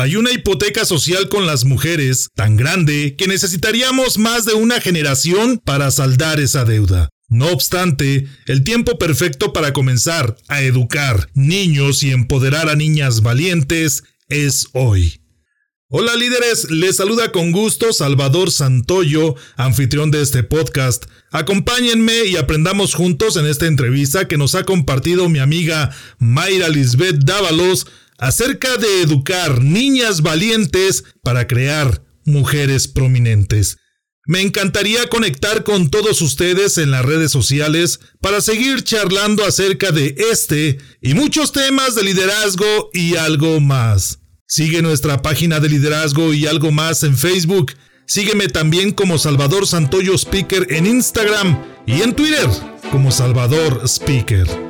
Hay una hipoteca social con las mujeres tan grande que necesitaríamos más de una generación para saldar esa deuda. No obstante, el tiempo perfecto para comenzar a educar niños y empoderar a niñas valientes es hoy. Hola líderes, les saluda con gusto Salvador Santoyo, anfitrión de este podcast. Acompáñenme y aprendamos juntos en esta entrevista que nos ha compartido mi amiga Mayra Lisbeth Dávalos acerca de educar niñas valientes para crear mujeres prominentes. Me encantaría conectar con todos ustedes en las redes sociales para seguir charlando acerca de este y muchos temas de liderazgo y algo más. Sigue nuestra página de liderazgo y algo más en Facebook. Sígueme también como Salvador Santoyo Speaker en Instagram y en Twitter como Salvador Speaker.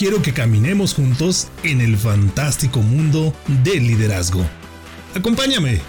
quiero que caminemos juntos en el fantástico mundo del liderazgo. Acompáñame.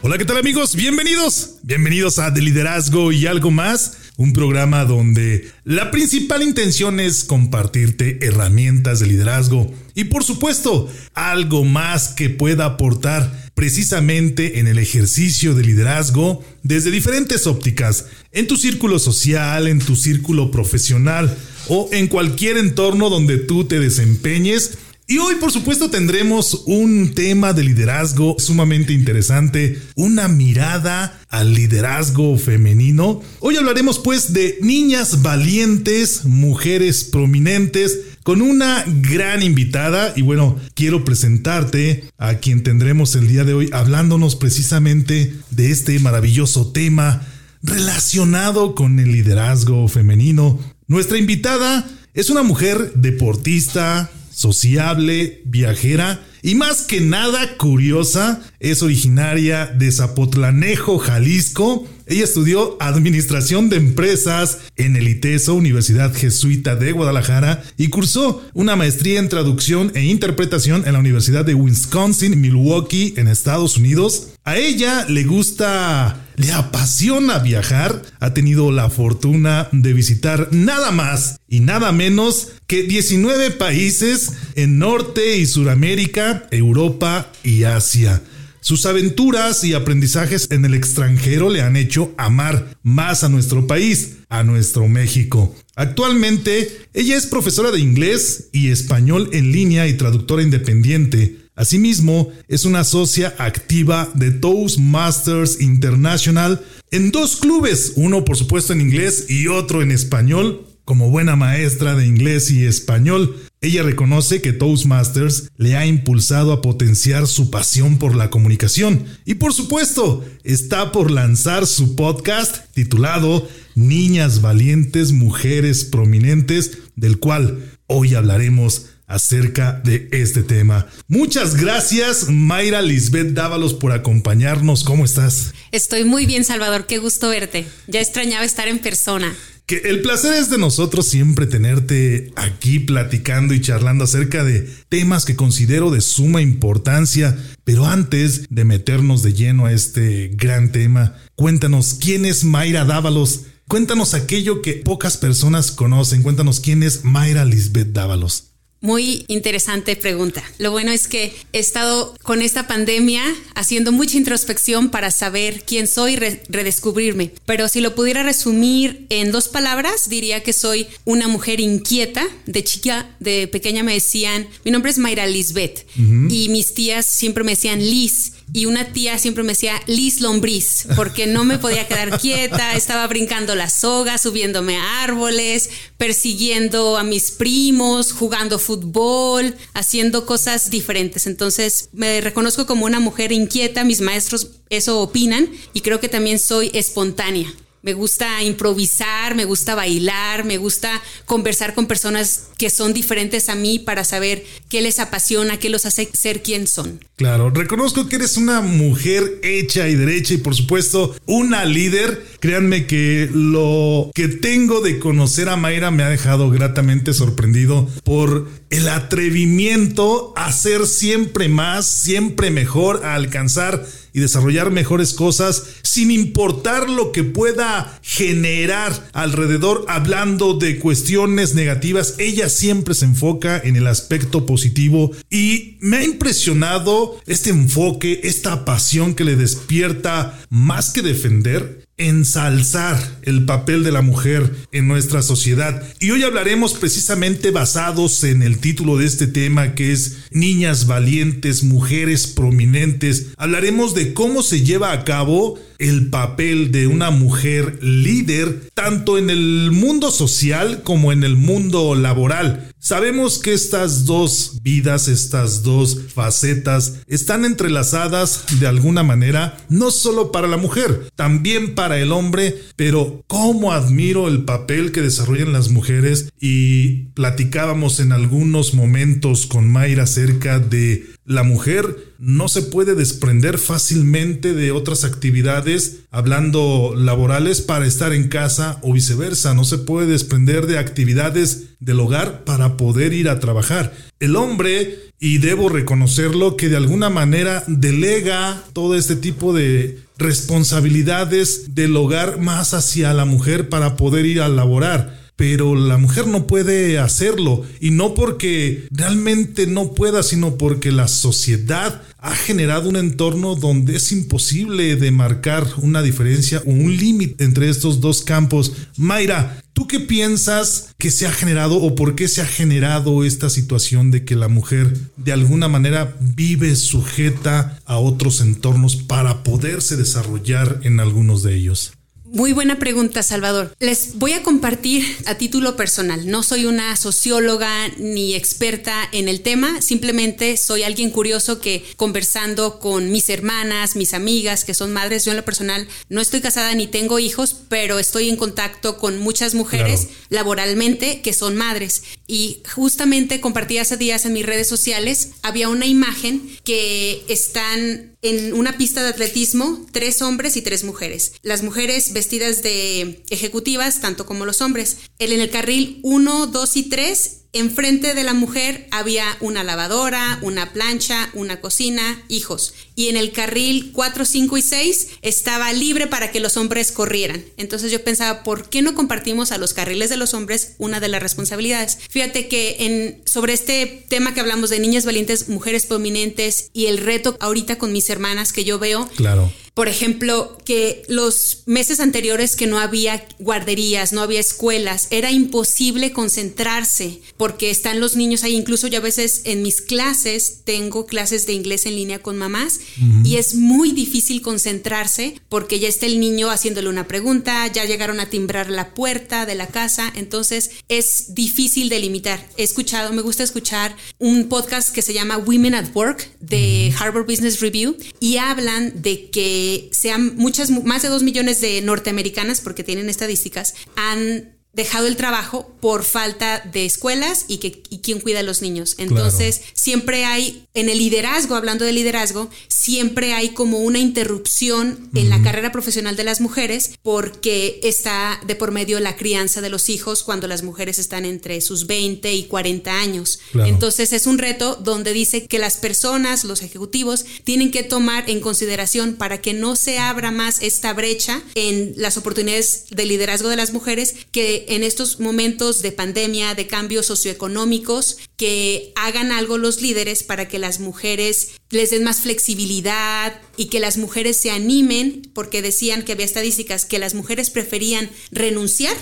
Hola, ¿qué tal amigos? Bienvenidos. Bienvenidos a De Liderazgo y algo más, un programa donde la principal intención es compartirte herramientas de liderazgo y por supuesto algo más que pueda aportar precisamente en el ejercicio de liderazgo desde diferentes ópticas, en tu círculo social, en tu círculo profesional o en cualquier entorno donde tú te desempeñes. Y hoy por supuesto tendremos un tema de liderazgo sumamente interesante, una mirada al liderazgo femenino. Hoy hablaremos pues de niñas valientes, mujeres prominentes, con una gran invitada y bueno, quiero presentarte a quien tendremos el día de hoy hablándonos precisamente de este maravilloso tema relacionado con el liderazgo femenino. Nuestra invitada es una mujer deportista, sociable, viajera y más que nada curiosa. Es originaria de Zapotlanejo, Jalisco. Ella estudió Administración de Empresas en el ITESO, Universidad Jesuita de Guadalajara, y cursó una maestría en Traducción e Interpretación en la Universidad de Wisconsin, Milwaukee, en Estados Unidos. A ella le gusta le apasiona viajar, ha tenido la fortuna de visitar nada más y nada menos que 19 países en Norte y Suramérica, Europa y Asia. Sus aventuras y aprendizajes en el extranjero le han hecho amar más a nuestro país, a nuestro México. Actualmente, ella es profesora de inglés y español en línea y traductora independiente. Asimismo, es una socia activa de Toastmasters International en dos clubes, uno por supuesto en inglés y otro en español. Como buena maestra de inglés y español, ella reconoce que Toastmasters le ha impulsado a potenciar su pasión por la comunicación y por supuesto está por lanzar su podcast titulado Niñas Valientes, Mujeres Prominentes, del cual hoy hablaremos acerca de este tema. Muchas gracias, Mayra Lisbeth Dávalos, por acompañarnos. ¿Cómo estás? Estoy muy bien, Salvador. Qué gusto verte. Ya extrañaba estar en persona. Que el placer es de nosotros siempre tenerte aquí platicando y charlando acerca de temas que considero de suma importancia. Pero antes de meternos de lleno a este gran tema, cuéntanos quién es Mayra Dávalos. Cuéntanos aquello que pocas personas conocen. Cuéntanos quién es Mayra Lisbeth Dávalos. Muy interesante pregunta. Lo bueno es que he estado con esta pandemia haciendo mucha introspección para saber quién soy, y redescubrirme. Pero si lo pudiera resumir en dos palabras, diría que soy una mujer inquieta. De chica, de pequeña me decían, mi nombre es Mayra Lisbeth y mis tías siempre me decían Liz y una tía siempre me decía Liz Lombriz, porque no me podía quedar quieta, estaba brincando la soga, subiéndome a árboles, persiguiendo a mis primos, jugando fútbol, haciendo cosas diferentes. Entonces me reconozco como una mujer inquieta, mis maestros eso opinan y creo que también soy espontánea. Me gusta improvisar, me gusta bailar, me gusta conversar con personas que son diferentes a mí para saber qué les apasiona, qué los hace ser quien son. Claro, reconozco que eres una mujer hecha y derecha y por supuesto una líder. Créanme que lo que tengo de conocer a Mayra me ha dejado gratamente sorprendido por el atrevimiento a ser siempre más, siempre mejor, a alcanzar y desarrollar mejores cosas sin importar lo que pueda generar alrededor hablando de cuestiones negativas. Ella siempre se enfoca en el aspecto positivo y me ha impresionado este enfoque, esta pasión que le despierta más que defender ensalzar el papel de la mujer en nuestra sociedad. Y hoy hablaremos precisamente basados en el título de este tema que es Niñas valientes, mujeres prominentes. Hablaremos de cómo se lleva a cabo el papel de una mujer líder tanto en el mundo social como en el mundo laboral. Sabemos que estas dos vidas, estas dos facetas están entrelazadas de alguna manera, no solo para la mujer, también para el hombre, pero cómo admiro el papel que desarrollan las mujeres. Y platicábamos en algunos momentos con Mayra acerca de la mujer no se puede desprender fácilmente de otras actividades, hablando laborales, para estar en casa o viceversa. No se puede desprender de actividades del hogar para poder ir a trabajar. El hombre, y debo reconocerlo, que de alguna manera delega todo este tipo de responsabilidades del hogar más hacia la mujer para poder ir a laborar pero la mujer no puede hacerlo y no porque realmente no pueda, sino porque la sociedad ha generado un entorno donde es imposible de marcar una diferencia o un límite entre estos dos campos. Mayra, ¿tú qué piensas que se ha generado o por qué se ha generado esta situación de que la mujer de alguna manera vive sujeta a otros entornos para poderse desarrollar en algunos de ellos? Muy buena pregunta, Salvador. Les voy a compartir a título personal. No soy una socióloga ni experta en el tema, simplemente soy alguien curioso que conversando con mis hermanas, mis amigas que son madres, yo en lo personal no estoy casada ni tengo hijos, pero estoy en contacto con muchas mujeres laboralmente que son madres. Y justamente compartí hace días en mis redes sociales, había una imagen que están en una pista de atletismo tres hombres y tres mujeres. Las mujeres vestidas de ejecutivas, tanto como los hombres. en el carril 1, 2 y 3 Enfrente de la mujer había una lavadora, una plancha, una cocina, hijos. Y en el carril 4, 5 y 6 estaba libre para que los hombres corrieran. Entonces yo pensaba, ¿por qué no compartimos a los carriles de los hombres una de las responsabilidades? Fíjate que en, sobre este tema que hablamos de niñas valientes, mujeres prominentes y el reto ahorita con mis hermanas que yo veo. Claro por ejemplo, que los meses anteriores que no había guarderías, no había escuelas, era imposible concentrarse porque están los niños ahí. Incluso yo a veces en mis clases tengo clases de inglés en línea con mamás y es muy difícil concentrarse porque ya está el niño haciéndole una pregunta, ya llegaron a timbrar la puerta de la casa, entonces es difícil delimitar. He escuchado, me gusta escuchar un podcast que se llama Women at Work de Harvard Business Review y hablan de que sean muchas, más de dos millones de norteamericanas, porque tienen estadísticas, han dejado el trabajo por falta de escuelas y, que, y quién cuida a los niños. Entonces, siempre hay, en el liderazgo, hablando de liderazgo, siempre hay como una interrupción en la carrera profesional de las mujeres porque está de por medio la crianza de los hijos cuando las mujeres están entre sus 20 y 40 años. Entonces, es un reto donde dice que las personas, los ejecutivos, tienen que tomar en consideración para que no se abra más esta brecha en las oportunidades de liderazgo de las mujeres que en estos momentos de pandemia, de cambios socioeconómicos, que hagan algo los líderes para que las mujeres les den más flexibilidad y que las mujeres se animen, porque decían que había estadísticas que las mujeres preferían renunciar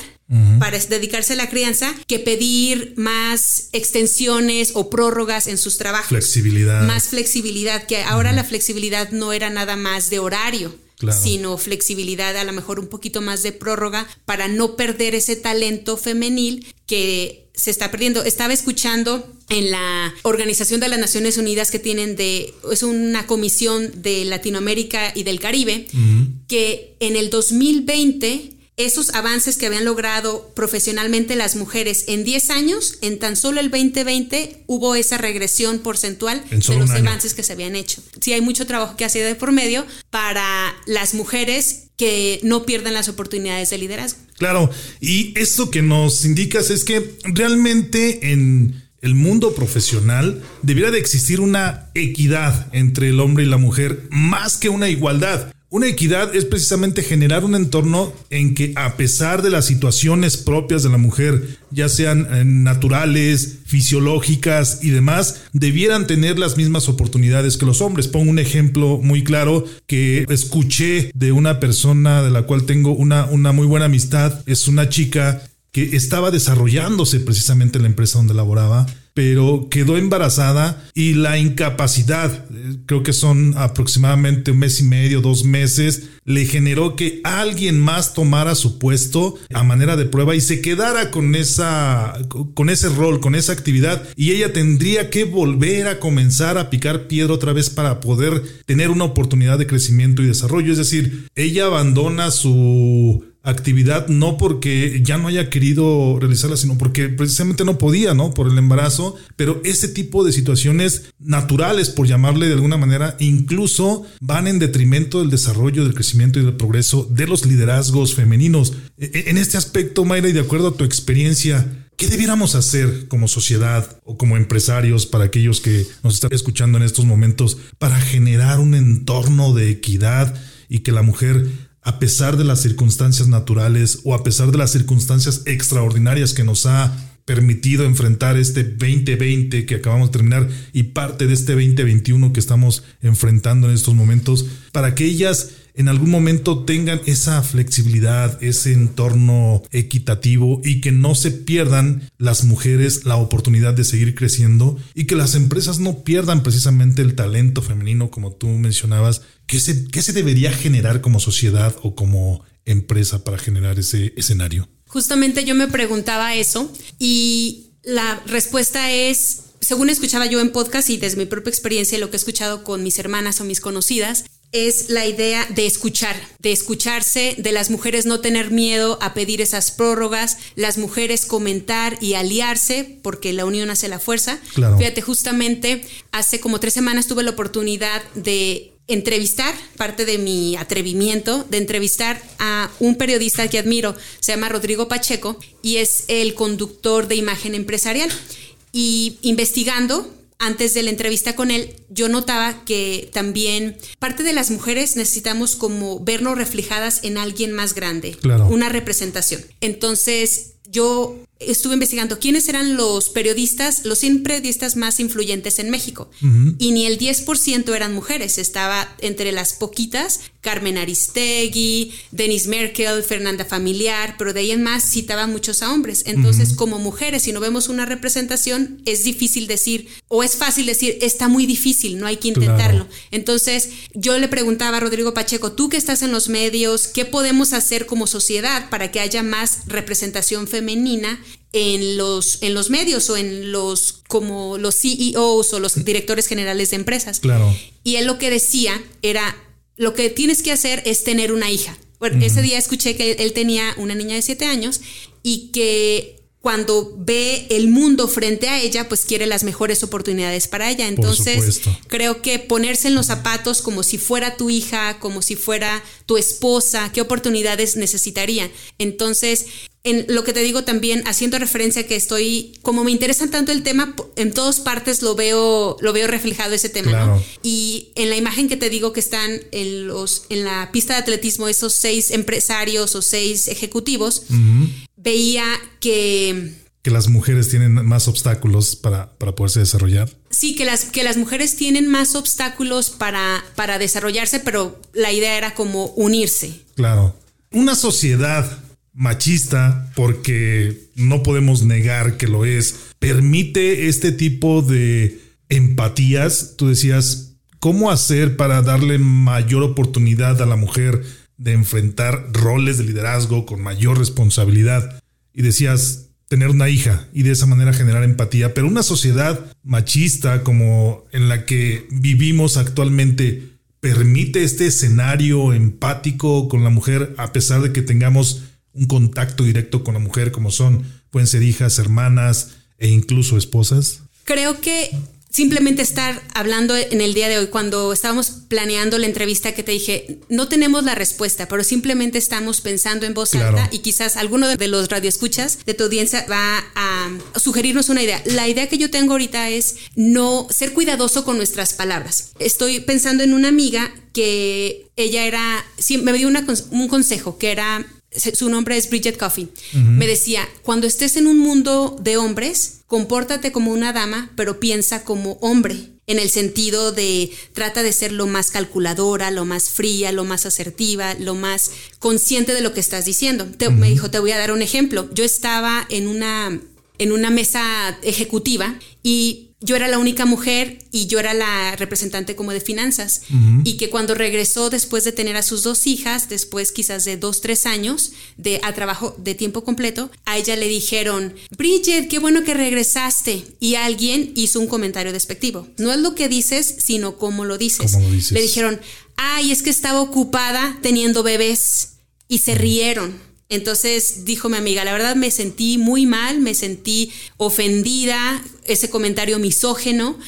para dedicarse a la crianza que pedir más extensiones o prórrogas en sus trabajos. Flexibilidad. Más flexibilidad, que ahora la flexibilidad no era nada más de horario. Sino flexibilidad, a lo mejor un poquito más de prórroga para no perder ese talento femenil que se está perdiendo. Estaba escuchando en la Organización de las Naciones Unidas que tienen de, es una comisión de Latinoamérica y del Caribe, que en el 2020 esos avances que habían logrado profesionalmente las mujeres en 10 años, en tan solo el 2020 hubo esa regresión porcentual de los avances que se habían hecho. Sí hay mucho trabajo que hacer de por medio para las mujeres que no pierdan las oportunidades de liderazgo. Claro, y esto que nos indicas es que realmente en el mundo profesional debiera de existir una equidad entre el hombre y la mujer más que una igualdad. Una equidad es precisamente generar un entorno en que a pesar de las situaciones propias de la mujer, ya sean eh, naturales, fisiológicas y demás, debieran tener las mismas oportunidades que los hombres. Pongo un ejemplo muy claro que escuché de una persona de la cual tengo una, una muy buena amistad. Es una chica que estaba desarrollándose precisamente en la empresa donde laboraba pero quedó embarazada y la incapacidad, creo que son aproximadamente un mes y medio, dos meses, le generó que alguien más tomara su puesto a manera de prueba y se quedara con esa con ese rol, con esa actividad y ella tendría que volver a comenzar a picar piedra otra vez para poder tener una oportunidad de crecimiento y desarrollo, es decir, ella abandona su actividad no porque ya no haya querido realizarla, sino porque precisamente no podía, ¿no? Por el embarazo, pero ese tipo de situaciones naturales, por llamarle de alguna manera, incluso van en detrimento del desarrollo, del crecimiento y del progreso de los liderazgos femeninos. E, e, en este aspecto, Mayra, y de acuerdo a tu experiencia, ¿Qué debiéramos hacer como sociedad o como empresarios para aquellos que nos están escuchando en estos momentos para generar un entorno de equidad y que la mujer a pesar de las circunstancias naturales o a pesar de las circunstancias extraordinarias que nos ha permitido enfrentar este 2020 que acabamos de terminar y parte de este 2021 que estamos enfrentando en estos momentos, para que ellas en algún momento tengan esa flexibilidad, ese entorno equitativo y que no se pierdan las mujeres la oportunidad de seguir creciendo y que las empresas no pierdan precisamente el talento femenino como tú mencionabas. ¿Qué se, qué se debería generar como sociedad o como empresa para generar ese escenario? Justamente yo me preguntaba eso y la respuesta es según escuchaba yo en podcast y desde mi propia experiencia, lo que he escuchado con mis hermanas o mis conocidas, es la idea de escuchar, de escucharse, de las mujeres no tener miedo a pedir esas prórrogas, las mujeres comentar y aliarse, porque la unión hace la fuerza. Fíjate, justamente hace como tres semanas tuve la oportunidad de entrevistar, parte de mi atrevimiento, de entrevistar a un periodista que admiro, se llama Rodrigo Pacheco, y es el conductor de imagen empresarial. Y investigando, antes de la entrevista con él, yo notaba que también parte de las mujeres necesitamos como vernos reflejadas en alguien más grande, una representación. Entonces, yo estuve investigando quiénes eran los periodistas, los 100 periodistas más influyentes en México. Y ni el 10% eran mujeres. Estaba entre las poquitas Carmen Aristegui, Denis Merkel, Fernanda Familiar, pero de ahí en más citaban muchos a hombres. Entonces, como mujeres, si no vemos una representación, es difícil decir, o es fácil decir, está muy difícil, no hay que intentarlo. Entonces, yo le preguntaba a Rodrigo Pacheco, tú que estás en los medios, ¿qué podemos hacer como sociedad para que haya más representación femenina en los, en los medios o en los como los CEOs o los directores generales de empresas. Claro. Y él lo que decía era lo que tienes que hacer es tener una hija. Bueno, ese día escuché que él tenía una niña de siete años y que cuando ve el mundo frente a ella, pues quiere las mejores oportunidades para ella. Entonces, creo que ponerse en los zapatos como si fuera tu hija, como si fuera tu esposa, qué oportunidades necesitaría. Entonces, en lo que te digo también, haciendo referencia a que estoy, como me interesa tanto el tema, en todas partes lo veo, lo veo reflejado ese tema, ¿no? Y en la imagen que te digo que están en los, en la pista de atletismo, esos seis empresarios o seis ejecutivos, veía que que las mujeres tienen más obstáculos para, para, poderse desarrollar. Sí, que las, que las mujeres tienen más obstáculos para, para desarrollarse, pero la idea era como unirse. Claro. Una sociedad machista, porque no podemos negar que lo es, permite este tipo de empatías. Tú decías, ¿cómo hacer para darle mayor oportunidad a la mujer de enfrentar roles de liderazgo con mayor responsabilidad? Y decías, tener una hija y de esa manera generar empatía, pero una sociedad machista como en la que vivimos actualmente permite este escenario empático con la mujer a pesar de que tengamos un contacto directo con la mujer como son, pueden ser hijas, hermanas e incluso esposas? Creo que simplemente estar hablando en el día de hoy, cuando estábamos planeando la entrevista que te dije, no tenemos la respuesta, pero simplemente estamos pensando en voz alta y quizás alguno de los radioescuchas de tu audiencia va a sugerirnos una idea. La idea que yo tengo ahorita es no ser cuidadoso con nuestras palabras. Estoy pensando en una amiga que ella era, me dio un consejo que era su nombre es Bridget Coffey, me decía, cuando estés en un mundo de hombres, compórtate como una dama, pero piensa como hombre, en el sentido de trata de ser lo más calculadora, lo más fría, lo más asertiva, lo más consciente de lo que estás diciendo. Me dijo, te voy a dar un ejemplo. Yo estaba en una, en una mesa ejecutiva y yo era la única mujer y yo era la representante como de finanzas. Y que cuando regresó después de tener a sus dos hijas, después quizás de dos, tres años de a trabajo de tiempo completo, a ella le dijeron, Bridget, qué bueno que regresaste. Y alguien hizo un comentario despectivo. No es lo que dices, sino cómo lo dices. Le dijeron, ay, es que estaba ocupada teniendo bebés. Y se rieron. Entonces dijo mi amiga, la verdad me sentí muy mal, me sentí ofendida, ese comentario misógeno.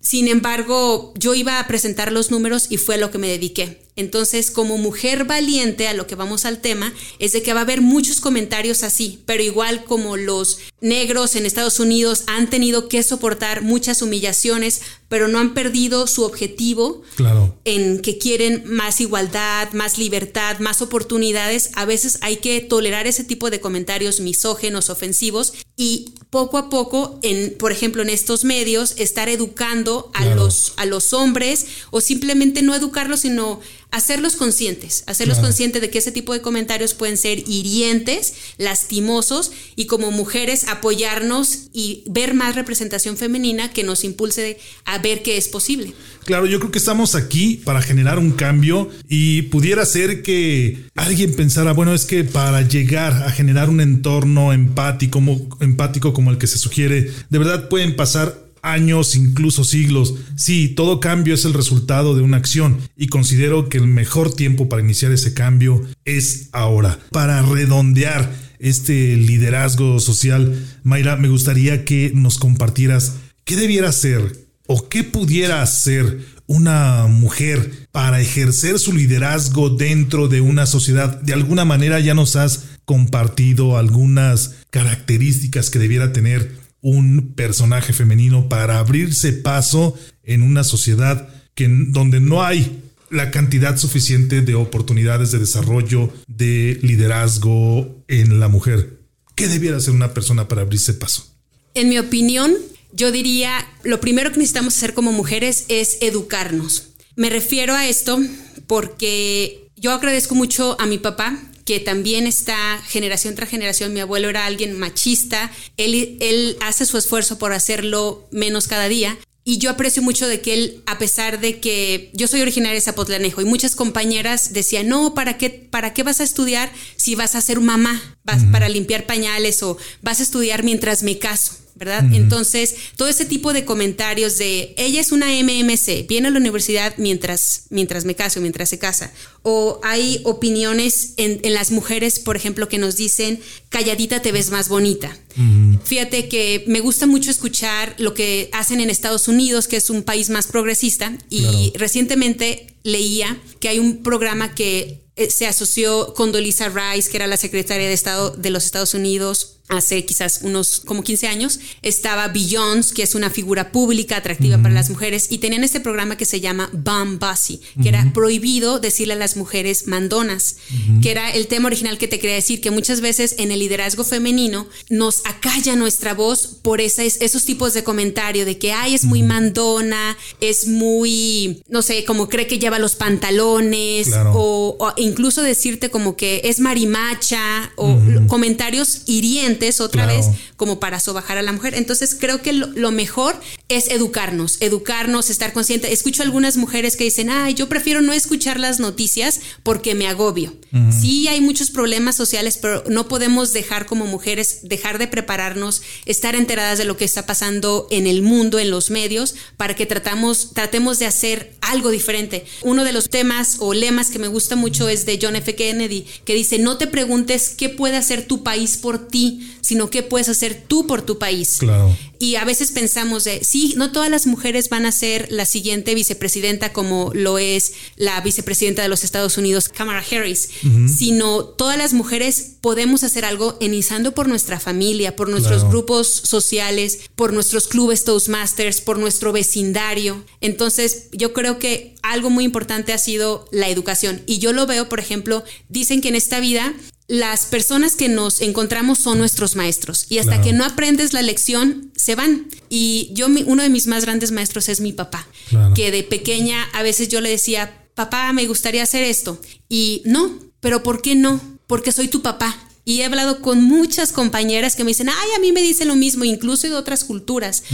Sin embargo, yo iba a presentar los números y fue a lo que me dediqué. Entonces, como mujer valiente, a lo que vamos al tema, es de que va a haber muchos comentarios así, pero igual como los negros en Estados Unidos han tenido que soportar muchas humillaciones, pero no han perdido su objetivo claro. en que quieren más igualdad, más libertad, más oportunidades. A veces hay que tolerar ese tipo de comentarios misógenos, ofensivos y poco a poco, en, por ejemplo, en estos medios, estar educando a, los, a los hombres o simplemente no educarlos, sino hacerlos conscientes, hacerlos conscientes de que ese tipo de comentarios pueden ser hirientes, lastimosos y como mujeres apoyarnos y ver más representación femenina que nos impulse a ver que es posible. Claro, yo creo que estamos aquí para generar un cambio y pudiera ser que alguien pensara, bueno, es que para llegar a generar un entorno empático, empático como el que se sugiere, de verdad pueden pasar años, incluso siglos. Sí, todo cambio es el resultado de una acción y considero que el mejor tiempo para iniciar ese cambio es ahora. Para redondear este liderazgo social, Mayra, me gustaría que nos compartieras qué debiera ser o qué pudiera hacer una mujer para ejercer su liderazgo dentro de una sociedad. De alguna manera ya nos has compartido algunas características que debiera tener un personaje femenino para abrirse paso en una sociedad que, donde no hay la cantidad suficiente de oportunidades de desarrollo, de liderazgo en la mujer. ¿Qué debiera hacer una persona para abrirse paso? En mi opinión, yo diría, lo primero que necesitamos hacer como mujeres es educarnos. Me refiero a esto porque yo agradezco mucho a mi papá que también está generación tras generación. Mi abuelo era alguien machista, él, él hace su esfuerzo por hacerlo menos cada día. Y yo aprecio mucho de que él, a pesar de que yo soy originaria de Zapotlanejo y muchas compañeras decían, no, ¿para qué, ¿para qué vas a estudiar si vas a ser mamá? Vas para limpiar pañales o vas a estudiar mientras me caso. ¿Verdad? Entonces, todo ese tipo de comentarios de ella es una MMC, viene a la universidad mientras, mientras me caso, mientras se casa. O hay opiniones en, las mujeres, por ejemplo, que nos dicen, calladita te ves más bonita. Fíjate que me gusta mucho escuchar lo que hacen en Estados Unidos, que es un país más progresista, y recientemente leía que hay un programa que eh, se asoció con Dolisa Rice, que era la secretaria de Estado de los Estados Unidos, hace quizás unos como 15 años, estaba Beyoncé, que es una figura pública atractiva para las mujeres, y tenían este programa que se llama Bum Bossy, que era prohibido decirle a las mujeres mandonas, que era el tema original que te quería decir, que muchas veces en el liderazgo femenino nos acalla nuestra voz por esos tipos de comentario de que, ay, es muy mandona, es muy, no sé, como cree que lleva los pantalones, o, incluso decirte como que es marimacha, o comentarios hirientes otra vez como para sobajar a la mujer. Entonces creo que lo, mejor es educarnos, educarnos, estar consciente. Escucho algunas mujeres que dicen, ay, yo prefiero no escuchar las noticias porque me agobio. Sí hay muchos problemas sociales, pero no podemos dejar como mujeres, dejar de prepararnos, estar enteradas de lo que está pasando en el mundo, en los medios, para que tratamos, tratemos de hacer algo diferente. Uno de los temas o lemas que me gusta mucho es de John F. Kennedy, que dice, no te preguntes qué puede hacer tu país por ti, sino qué puedes hacer tú por tu país. Claro. Y a veces pensamos de, sí, no todas las mujeres van a ser la siguiente vicepresidenta como lo es la vicepresidenta de los Estados Unidos, Kamala Harris, sino todas las mujeres podemos hacer algo iniciando por nuestra familia, por nuestros grupos sociales, por nuestros clubes Toastmasters, por nuestro vecindario. Entonces, yo creo que algo muy importante ha sido la educación. Y yo lo veo, por ejemplo, dicen que en esta vida las personas que nos encontramos son nuestros maestros y hasta que no aprendes la lección se van. Y yo, uno de mis más grandes maestros es mi papá, que de pequeña a veces yo le decía, papá, me gustaría hacer esto. Y no, pero ¿por qué no? Porque soy tu papá. Y he hablado con muchas compañeras que me dicen, ay, a mí me dicen lo mismo, incluso de otras culturas,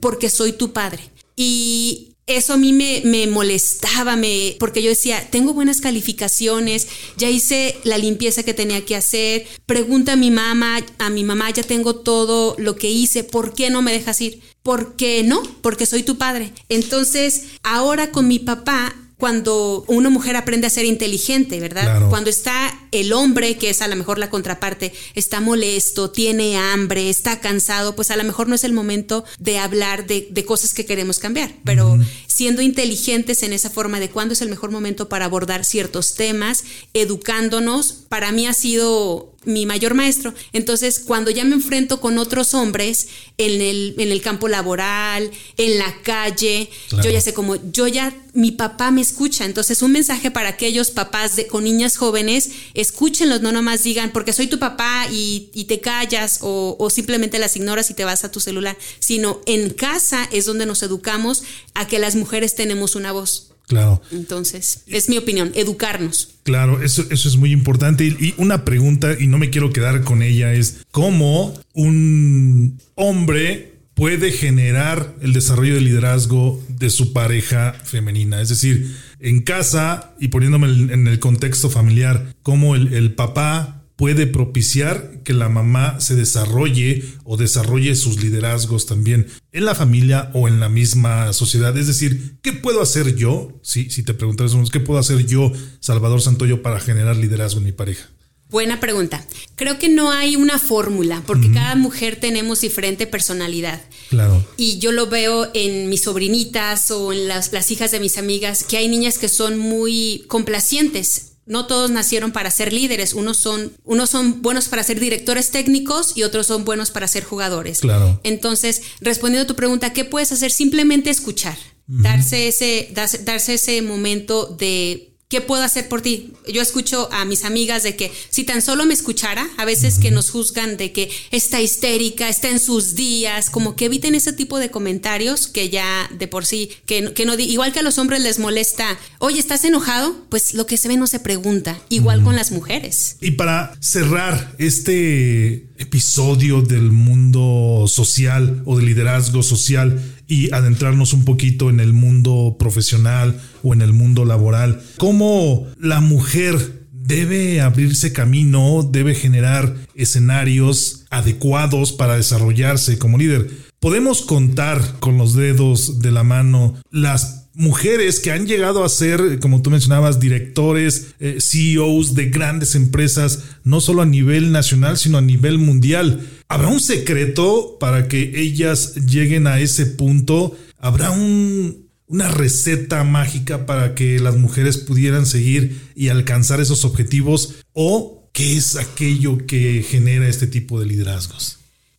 porque soy tu padre. Y eso a mí me, me, molestaba, me, porque yo decía, tengo buenas calificaciones, ya hice la limpieza que tenía que hacer, pregunta a mi mamá, a mi mamá ya tengo todo lo que hice, ¿por qué no me dejas ir? ¿Por qué no? Porque soy tu padre. Entonces, ahora con mi papá cuando una mujer aprende a ser inteligente, ¿verdad? Cuando está el hombre, que es a lo mejor la contraparte, está molesto, tiene hambre, está cansado, pues a lo mejor no es el momento de hablar de, cosas que queremos cambiar, pero siendo inteligentes en esa forma de cuándo es el mejor momento para abordar ciertos temas, educándonos, para mí ha sido mi mayor maestro. Entonces, cuando ya me enfrento con otros hombres en el, en el campo laboral, en la calle, yo ya sé como, yo ya, mi papá me escucha. Entonces, un mensaje para aquellos papás de, con niñas jóvenes, escúchenlos, no nomás digan, porque soy tu papá y, y te callas o, o simplemente las ignoras y te vas a tu celular, sino en casa es donde nos educamos a que las mujeres tenemos una voz. Claro. Entonces, es mi opinión, educarnos. Claro, eso, eso es muy importante. Y una pregunta, y no me quiero quedar con ella, es cómo un hombre puede generar el desarrollo de liderazgo de su pareja femenina. Es decir, en casa y poniéndome en el contexto familiar, cómo el, el papá puede propiciar que la mamá se desarrolle o desarrolle sus liderazgos también en la familia o en la misma sociedad. Es decir, ¿qué puedo hacer yo? Si, si te preguntas, ¿qué puedo hacer yo, Salvador Santoyo, para generar liderazgo en mi pareja? Buena pregunta. Creo que no hay una fórmula, porque cada mujer tenemos diferente personalidad. Claro. Y yo lo veo en mis sobrinitas o en las, las hijas de mis amigas, que hay niñas que son muy complacientes no todos nacieron para ser líderes, unos son, unos son buenos para ser directores técnicos y otros son buenos para ser jugadores. Claro. Entonces, respondiendo a tu pregunta, ¿qué puedes hacer? Simplemente escuchar, darse, ese, darse ese momento de ¿qué puedo hacer por ti? Yo escucho a mis amigas de que si tan solo me escuchara, a veces que nos juzgan de que está histérica, está en sus días, como que eviten ese tipo de comentarios que ya de por sí, que, que no, igual que a los hombres les molesta, oye, ¿estás enojado? Pues lo que se ve no se pregunta, igual con las mujeres. Y para cerrar este episodio del mundo social o de liderazgo social, y adentrarnos un poquito en el mundo profesional o en el mundo laboral. ¿Cómo la mujer debe abrirse camino, debe generar escenarios adecuados para desarrollarse como líder? Podemos contar con los dedos de la mano las mujeres que han llegado a ser, como tú mencionabas, directores, eh, CEOs de grandes empresas, no solo a nivel nacional, sino a nivel mundial. ¿Habrá un secreto para que ellas lleguen a ese punto? ¿Habrá una receta mágica para que las mujeres pudieran seguir y alcanzar esos objetivos? ¿O ¿Qué es aquello que genera este tipo de liderazgos?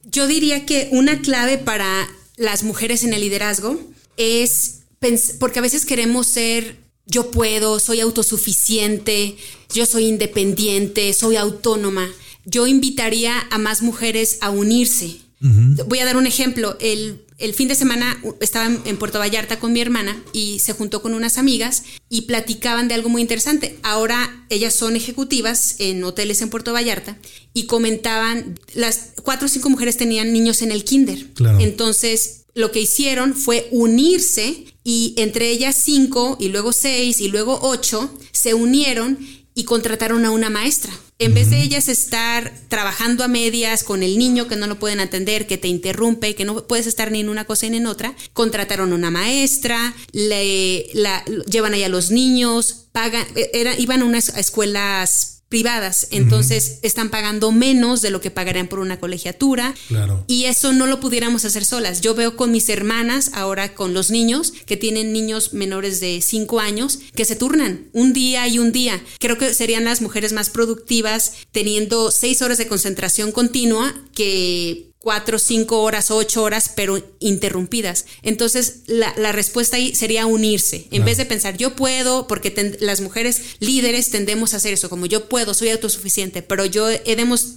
Yo diría que una clave para las mujeres en el liderazgo es porque a veces queremos ser yo puedo, soy autosuficiente, yo soy independiente, soy autónoma. Yo invitaría a más mujeres a unirse. Voy a dar un ejemplo. El, fin de semana estaba en, Puerto Vallarta con mi hermana y se juntó con unas amigas y platicaban de algo muy interesante. Ahora ellas son ejecutivas en hoteles en Puerto Vallarta y comentaban, las cuatro o cinco mujeres tenían niños en el kinder. Entonces lo que hicieron fue unirse y entre ellas cinco y luego seis y luego ocho se unieron y contrataron a una maestra. En vez de ellas estar trabajando a medias con el niño que no lo pueden atender, que te interrumpe, que no puedes estar ni en una cosa ni en otra, contrataron a una maestra, le la, llevan ahí a los niños, pagan, e, era, iban a unas escuelas privadas, entonces están pagando menos de lo que pagarían por una colegiatura claro. y eso no lo pudiéramos hacer solas. Yo veo con mis hermanas, ahora con los niños, que tienen niños menores de 5 años, que se turnan un día y un día. Creo que serían las mujeres más productivas teniendo 6 horas de concentración continua que cuatro, cinco horas, ocho horas, pero interrumpidas. Entonces, la, respuesta ahí sería unirse. En vez de pensar, yo puedo, porque las mujeres líderes tendemos a hacer eso, como yo puedo, soy autosuficiente, pero yo he,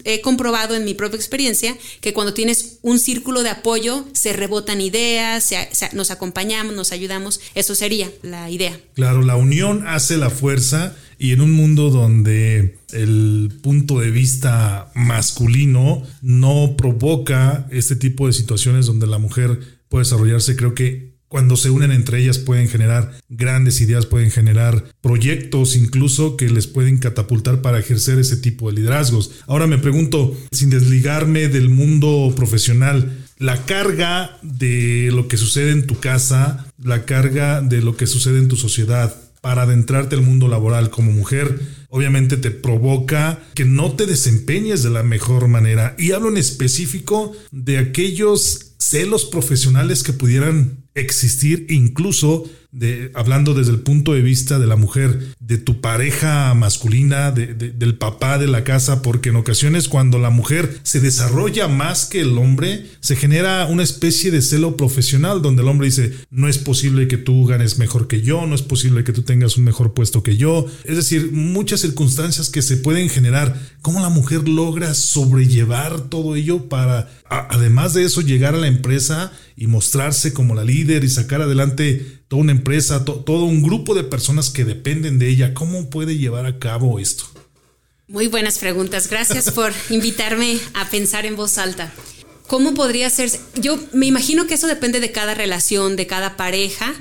he comprobado en mi propia experiencia que cuando tienes un círculo de apoyo, se rebotan ideas, nos acompañamos, nos ayudamos. Eso sería la idea. Claro, la unión hace la fuerza y en un mundo donde el punto de vista masculino no provoca este tipo de situaciones donde la mujer puede desarrollarse, creo que cuando se unen entre ellas pueden generar grandes ideas, pueden generar proyectos incluso que les pueden catapultar para ejercer ese tipo de liderazgos. Ahora me pregunto, sin desligarme del mundo profesional, la carga de lo que sucede en tu casa, la carga de lo que sucede en tu sociedad, para adentrarte al mundo laboral como mujer, obviamente te provoca que no te desempeñes de la mejor manera. Y hablo en específico de aquellos celos profesionales que pudieran existir incluso de, hablando desde el punto de vista de la mujer, de tu pareja masculina, del papá de la casa, porque en ocasiones cuando la mujer se desarrolla más que el hombre, se genera una especie de celo profesional donde el hombre dice, no es posible que tú ganes mejor que yo, no es posible que tú tengas un mejor puesto que yo. Es decir, muchas circunstancias que se pueden generar. ¿Cómo la mujer logra sobrellevar todo ello para, además de eso, llegar a la empresa y mostrarse como la líder y sacar adelante toda una empresa, todo un grupo de personas que dependen de ella. ¿Cómo puede llevar a cabo esto? Muy buenas preguntas. Gracias por invitarme a pensar en voz alta. ¿Cómo podría ser? Yo me imagino que eso depende de cada relación, de cada pareja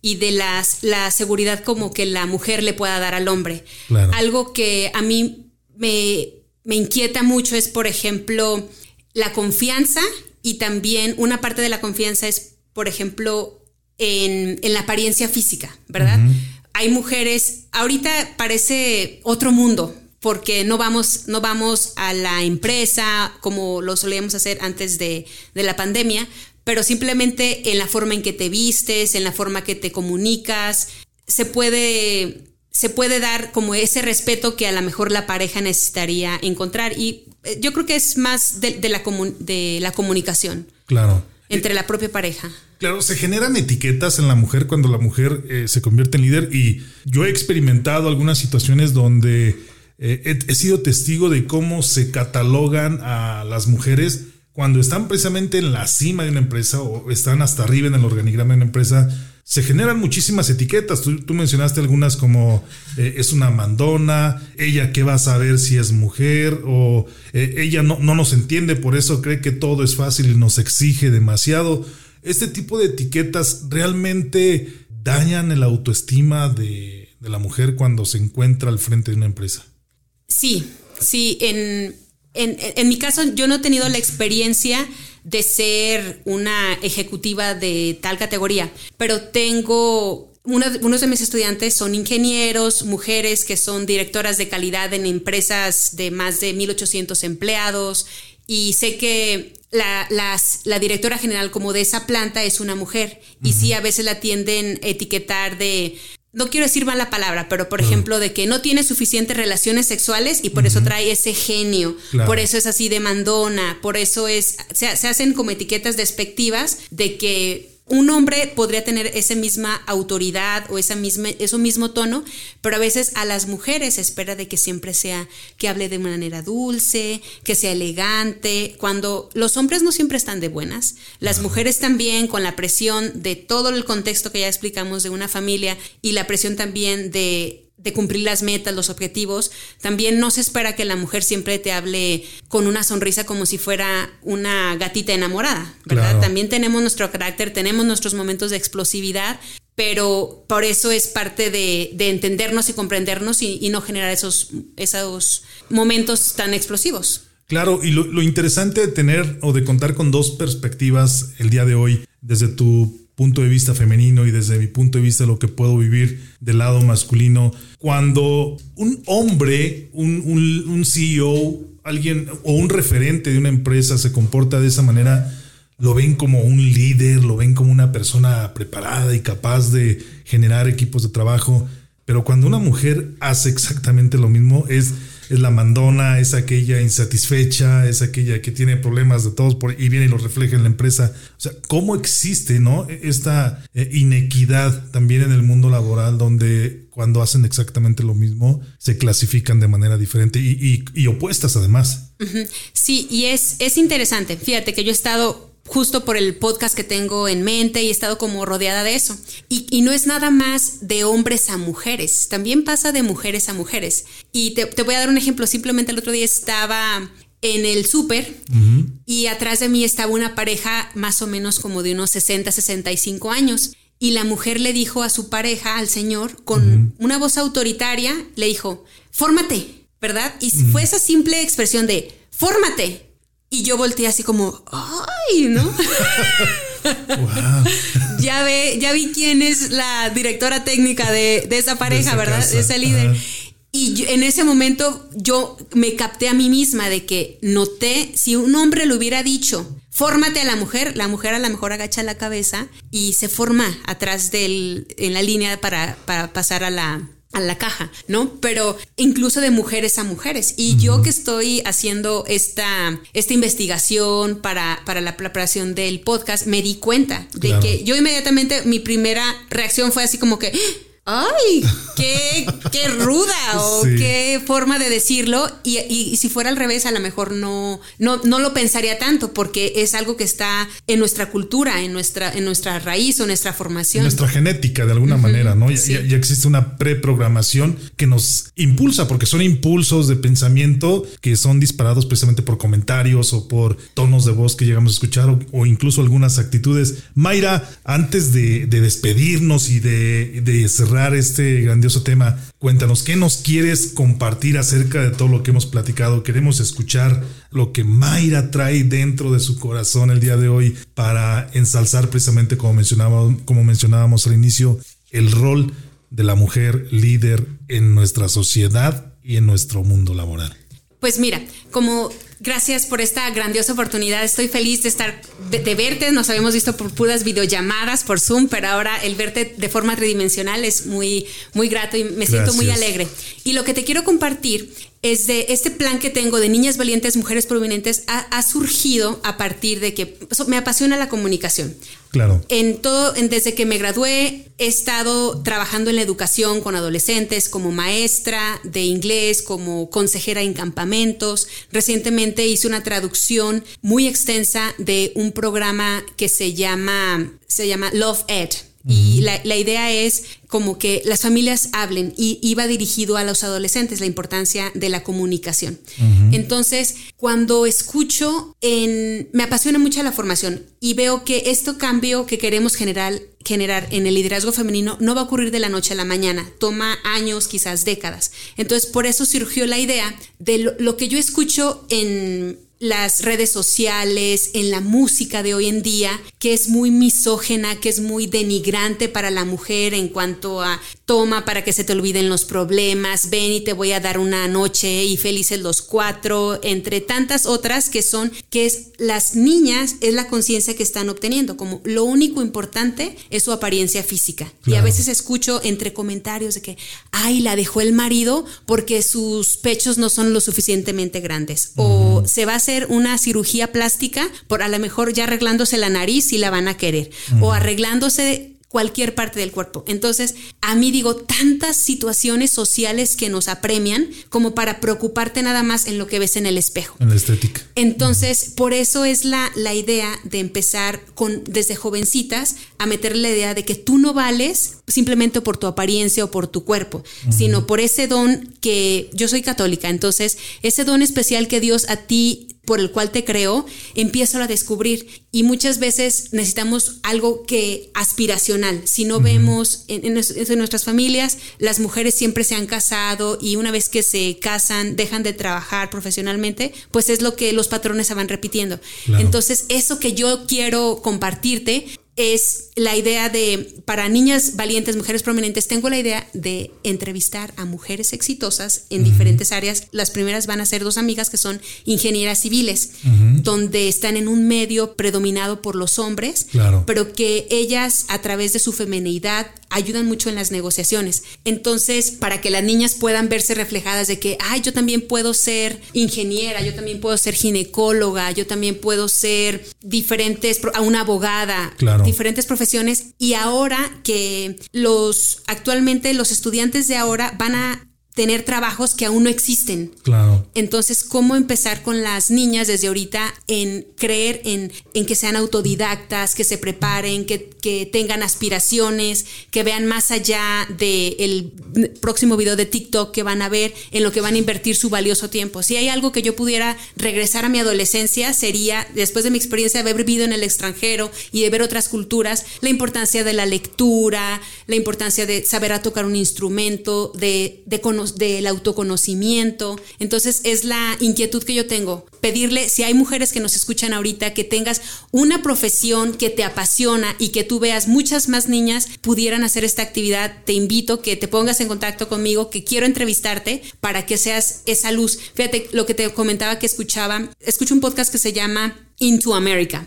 y de las, la seguridad como que la mujer le pueda dar al hombre. Algo que a mí me, me inquieta mucho es, por ejemplo, la confianza y también una parte de la confianza es, por ejemplo, en, la apariencia física, ¿verdad? Hay mujeres, ahorita parece otro mundo, porque no vamos, no vamos a la empresa como lo solíamos hacer antes de, de, la pandemia, pero simplemente en la forma en que te vistes, en la forma que te comunicas, se puede, se puede dar como ese respeto que a lo mejor la pareja necesitaría encontrar. Y eh, yo creo que es más de, la, de la comunicación. Claro. Entre la propia pareja. Claro, se generan etiquetas en la mujer cuando la mujer eh, se convierte en líder y yo he experimentado algunas situaciones donde eh, he, sido testigo de cómo se catalogan a las mujeres cuando están precisamente en la cima de una empresa o están hasta arriba en el organigrama de una empresa. Se generan muchísimas etiquetas. Tú, mencionaste algunas como eh, es una mandona, ella qué va a saber si es mujer o ella no, no nos entiende, por eso cree que todo es fácil y nos exige demasiado este tipo de etiquetas realmente dañan el autoestima de, la mujer cuando se encuentra al frente de una empresa. Sí, sí, en, mi caso yo no he tenido la experiencia de ser una ejecutiva de tal categoría, pero tengo unos de mis estudiantes son ingenieros, mujeres que son directoras de calidad en empresas de más de 1.800 empleados y sé que la, la, directora general como de esa planta es una mujer. Y sí a veces la tienden a etiquetar de no quiero decir mala palabra, pero por ejemplo, de que no tiene suficientes relaciones sexuales y por eso trae ese genio, por eso es así de mandona, por eso es, se, se hacen como etiquetas despectivas de que un hombre podría tener esa misma autoridad o esa misma, eso mismo tono, pero a veces a las mujeres se espera de que siempre sea, que hable de manera dulce, que sea elegante, cuando los hombres no siempre están de buenas, las mujeres también con la presión de todo el contexto que ya explicamos de una familia y la presión también de de cumplir las metas, los objetivos, también no se espera que la mujer siempre te hable con una sonrisa como si fuera una gatita enamorada, ¿verdad? También tenemos nuestro carácter, tenemos nuestros momentos de explosividad, pero por eso es parte de, entendernos y comprendernos y, no generar esos, esos momentos tan explosivos. Claro, y lo, lo interesante de tener o de contar con dos perspectivas el día de hoy, desde tu punto de vista femenino y desde mi punto de vista lo que puedo vivir del lado masculino. Cuando un hombre, un, un, CEO, alguien o un referente de una empresa se comporta de esa manera, lo ven como un líder, lo ven como una persona preparada y capaz de generar equipos de trabajo. Pero cuando una mujer hace exactamente lo mismo, es es la mandona, es aquella insatisfecha, es aquella que tiene problemas de todos por, y viene y lo refleja en la empresa. O sea, ¿cómo existe ¿no? esta eh, inequidad también en el mundo laboral donde cuando hacen exactamente lo mismo se clasifican de manera diferente y, opuestas además? Sí, y es, es interesante. Fíjate que yo he estado justo por el podcast que tengo en mente y he estado como rodeada de eso. Y, no es nada más de hombres a mujeres, también pasa de mujeres a mujeres. Y te, voy a dar un ejemplo, simplemente el otro día estaba en el súper y atrás de mí estaba una pareja más o menos como de unos 60, 65 años. Y la mujer le dijo a su pareja, al señor, con una voz autoritaria, le dijo, fórmate, ¿verdad? Y fue esa simple expresión de, fórmate. Y yo volteé así como, ¡ay! ¿No? ya ve, ya vi quién es la directora técnica de, esa pareja, ¿verdad? De ese líder. Y en ese momento yo me capté a mí misma de que noté, si un hombre le hubiera dicho, fórmate a la mujer, la mujer a lo mejor agacha la cabeza y se forma atrás del, en la línea para, para pasar a la, a la caja, ¿no? Pero incluso de mujeres a mujeres. Y yo que estoy haciendo esta, esta investigación para, para la preparación del podcast, me di cuenta de que yo inmediatamente mi primera reacción fue así como que ¡Ay! ¡Qué, qué ruda! o qué forma de decirlo. Y, si fuera al revés, a lo mejor no, no, no lo pensaría tanto, porque es algo que está en nuestra cultura, en nuestra, en nuestra raíz o nuestra formación. nuestra genética, de alguna manera, ¿no? Ya, ya, existe una preprogramación que nos impulsa, porque son impulsos de pensamiento que son disparados precisamente por comentarios o por tonos de voz que llegamos a escuchar o, incluso algunas actitudes. Mayra, antes de, de despedirnos y de, de cerrar este grandioso tema, cuéntanos qué nos quieres compartir acerca de todo lo que hemos platicado. Queremos escuchar lo que Mayra trae dentro de su corazón el día de hoy para ensalzar precisamente como mencionábamos, como mencionábamos al inicio, el rol de la mujer líder en nuestra sociedad y en nuestro mundo laboral. Pues mira, como Gracias por esta grandiosa oportunidad. Estoy feliz de estar, de, verte. Nos habíamos visto por puras videollamadas, por Zoom, pero ahora el verte de forma tridimensional es muy, muy grato y me siento muy alegre. Y lo que te quiero compartir es de este plan que tengo de niñas valientes, mujeres prominentes, ha, surgido a partir de que me apasiona la comunicación. Claro. En todo, desde que me gradué, he estado trabajando en la educación con adolescentes, como maestra de inglés, como consejera en campamentos. Recientemente hice una traducción muy extensa de un programa que se llama, se llama Love Ed y la, idea es como que las familias hablen y iba dirigido a los adolescentes la importancia de la comunicación. Entonces, cuando escucho, en, me apasiona mucho la formación y veo que este cambio que queremos generar, generar en el liderazgo femenino no va a ocurrir de la noche a la mañana, toma años, quizás décadas. Entonces, por eso surgió la idea de lo que yo escucho en las redes sociales, en la música de hoy en día, que es muy misógena, que es muy denigrante para la mujer en cuanto a toma para que se te olviden los problemas, ven y te voy a dar una noche y felices los cuatro, entre tantas otras que son que es las niñas es la conciencia que están obteniendo, como lo único importante es su apariencia física. Y a veces escucho entre comentarios de que, ay, la dejó el marido porque sus pechos no son lo suficientemente grandes. O se va a hacer una cirugía plástica por a lo mejor ya arreglándose la nariz y la van a querer. O arreglándose cualquier parte del cuerpo. Entonces, a mí digo, tantas situaciones sociales que nos apremian como para preocuparte nada más en lo que ves en el espejo. En la estética. Entonces, por eso es la, la idea de empezar con desde jovencitas a meterle la idea de que tú no vales simplemente por tu apariencia o por tu cuerpo, sino por ese don que yo soy católica, entonces ese don especial que Dios a ti por el cual te creó, empiezo a descubrir. Y muchas veces necesitamos algo que aspiracional. Si no vemos en, en, nuestras familias, las mujeres siempre se han casado y una vez que se casan, dejan de trabajar profesionalmente, pues es lo que los patrones se van repitiendo. Entonces, eso que yo quiero compartirte es la idea de, para niñas valientes, mujeres prominentes, tengo la idea de entrevistar a mujeres exitosas en diferentes áreas. Las primeras van a ser dos amigas que son ingenieras civiles, donde están en un medio predominado por los hombres, pero que ellas a través de su feminidad ayudan mucho en las negociaciones. Entonces, para que las niñas puedan verse reflejadas de que, ay, yo también puedo ser ingeniera, yo también puedo ser ginecóloga, yo también puedo ser diferentes, a una abogada, diferentes profesiones. Y ahora que los, actualmente los estudiantes de ahora van a tener trabajos que aún no existen. Claro. Entonces, ¿cómo empezar con las niñas desde ahorita en creer en, en que sean autodidactas, que se preparen, que, que, tengan aspiraciones, que vean más allá del próximo video de TikTok que van a ver, en lo que van a invertir su valioso tiempo? Si hay algo que yo pudiera regresar a mi adolescencia, sería, después de mi experiencia de haber vivido en el extranjero y de ver otras culturas, la importancia de la lectura, la importancia de saber a tocar un instrumento, de, de conocer del autoconocimiento. Entonces es la inquietud que yo tengo, pedirle, si hay mujeres que nos escuchan ahorita, que tengas una profesión que te apasiona y que tú veas muchas más niñas pudieran hacer esta actividad, te invito que te pongas en contacto conmigo, que quiero entrevistarte para que seas esa luz. Fíjate lo que te comentaba que escuchaba, escucho un podcast que se llama Into America.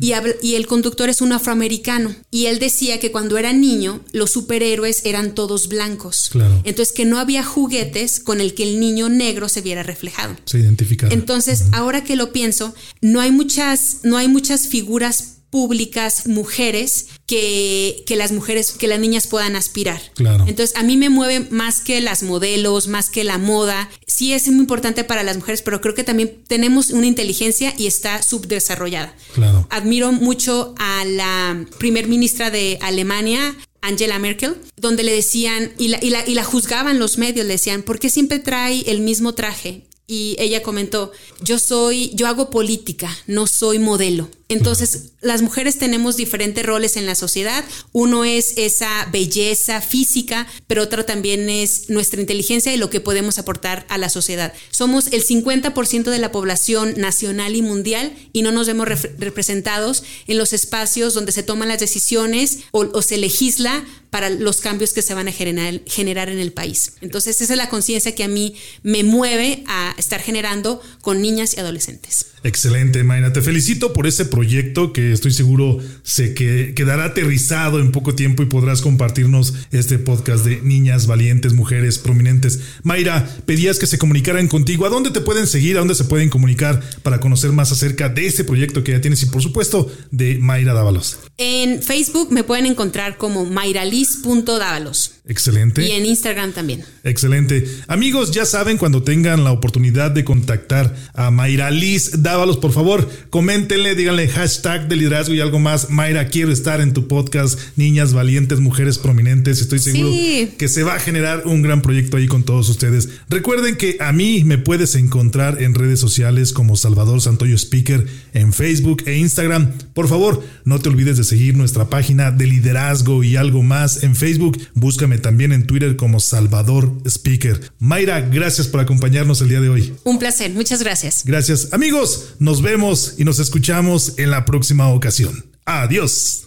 y, y, el conductor es un afroamericano. Y él decía que cuando era niño, los superhéroes eran todos blancos. Entonces, que no había juguetes con el que el niño negro se viera reflejado. Se identificaba. Entonces, ahora que lo pienso, no hay muchas, no hay muchas figuras públicas mujeres que, que, las mujeres, que las niñas puedan aspirar. Claro. Entonces, a mí me mueve más que las modelos, más que la moda. Sí es muy importante para las mujeres, pero creo que también tenemos una inteligencia y está subdesarrollada. Claro. Admiro mucho a la primer ministra de Alemania, Angela Merkel, donde le decían, y la, y la, y la juzgaban los medios, le decían, ¿por qué siempre trae el mismo traje? Y ella comentó, yo soy, yo hago política, no soy modelo. Entonces, las mujeres tenemos diferentes roles en la sociedad. Uno es esa belleza física, pero otro también es nuestra inteligencia y lo que podemos aportar a la sociedad. Somos el 50% de la población nacional y mundial y no nos vemos representados en los espacios donde se toman las decisiones o, se legisla para los cambios que se van a generar, generar en el país. Entonces, esa es la conciencia que a mí me mueve a estar generando con niñas y adolescentes. Excelente, Mayra. Te felicito por ese proyecto que estoy seguro se quedará aterrizado en poco tiempo y podrás compartirnos este podcast de niñas valientes, mujeres prominentes. Mayra, pedías que se comunicaran contigo. ¿A dónde te pueden seguir? ¿A dónde se pueden comunicar para conocer más acerca de este proyecto que ya tienes y por supuesto de Mayra Dávalos? En Facebook me pueden encontrar como mairalis.dávalos. Excelente. Y en Instagram también. Excelente. Amigos, ya saben, cuando tengan la oportunidad de contactar a Mayra Liz Dávalos, por favor, coméntenle, díganle hashtag de liderazgo y algo más. Mayra, quiero estar en tu podcast, Niñas Valientes, Mujeres Prominentes. Estoy seguro que se va a generar un gran proyecto ahí con todos ustedes. Recuerden que a mí me puedes encontrar en redes sociales como Salvador Santoyo Speaker en Facebook e Instagram. Por favor, no te olvides de seguir nuestra página de liderazgo y algo más en Facebook. Búscame también en Twitter como Salvador Speaker. Mayra, gracias por acompañarnos el día de hoy. Un placer, muchas gracias. Gracias. Amigos, nos vemos y nos escuchamos en la próxima ocasión. Adiós.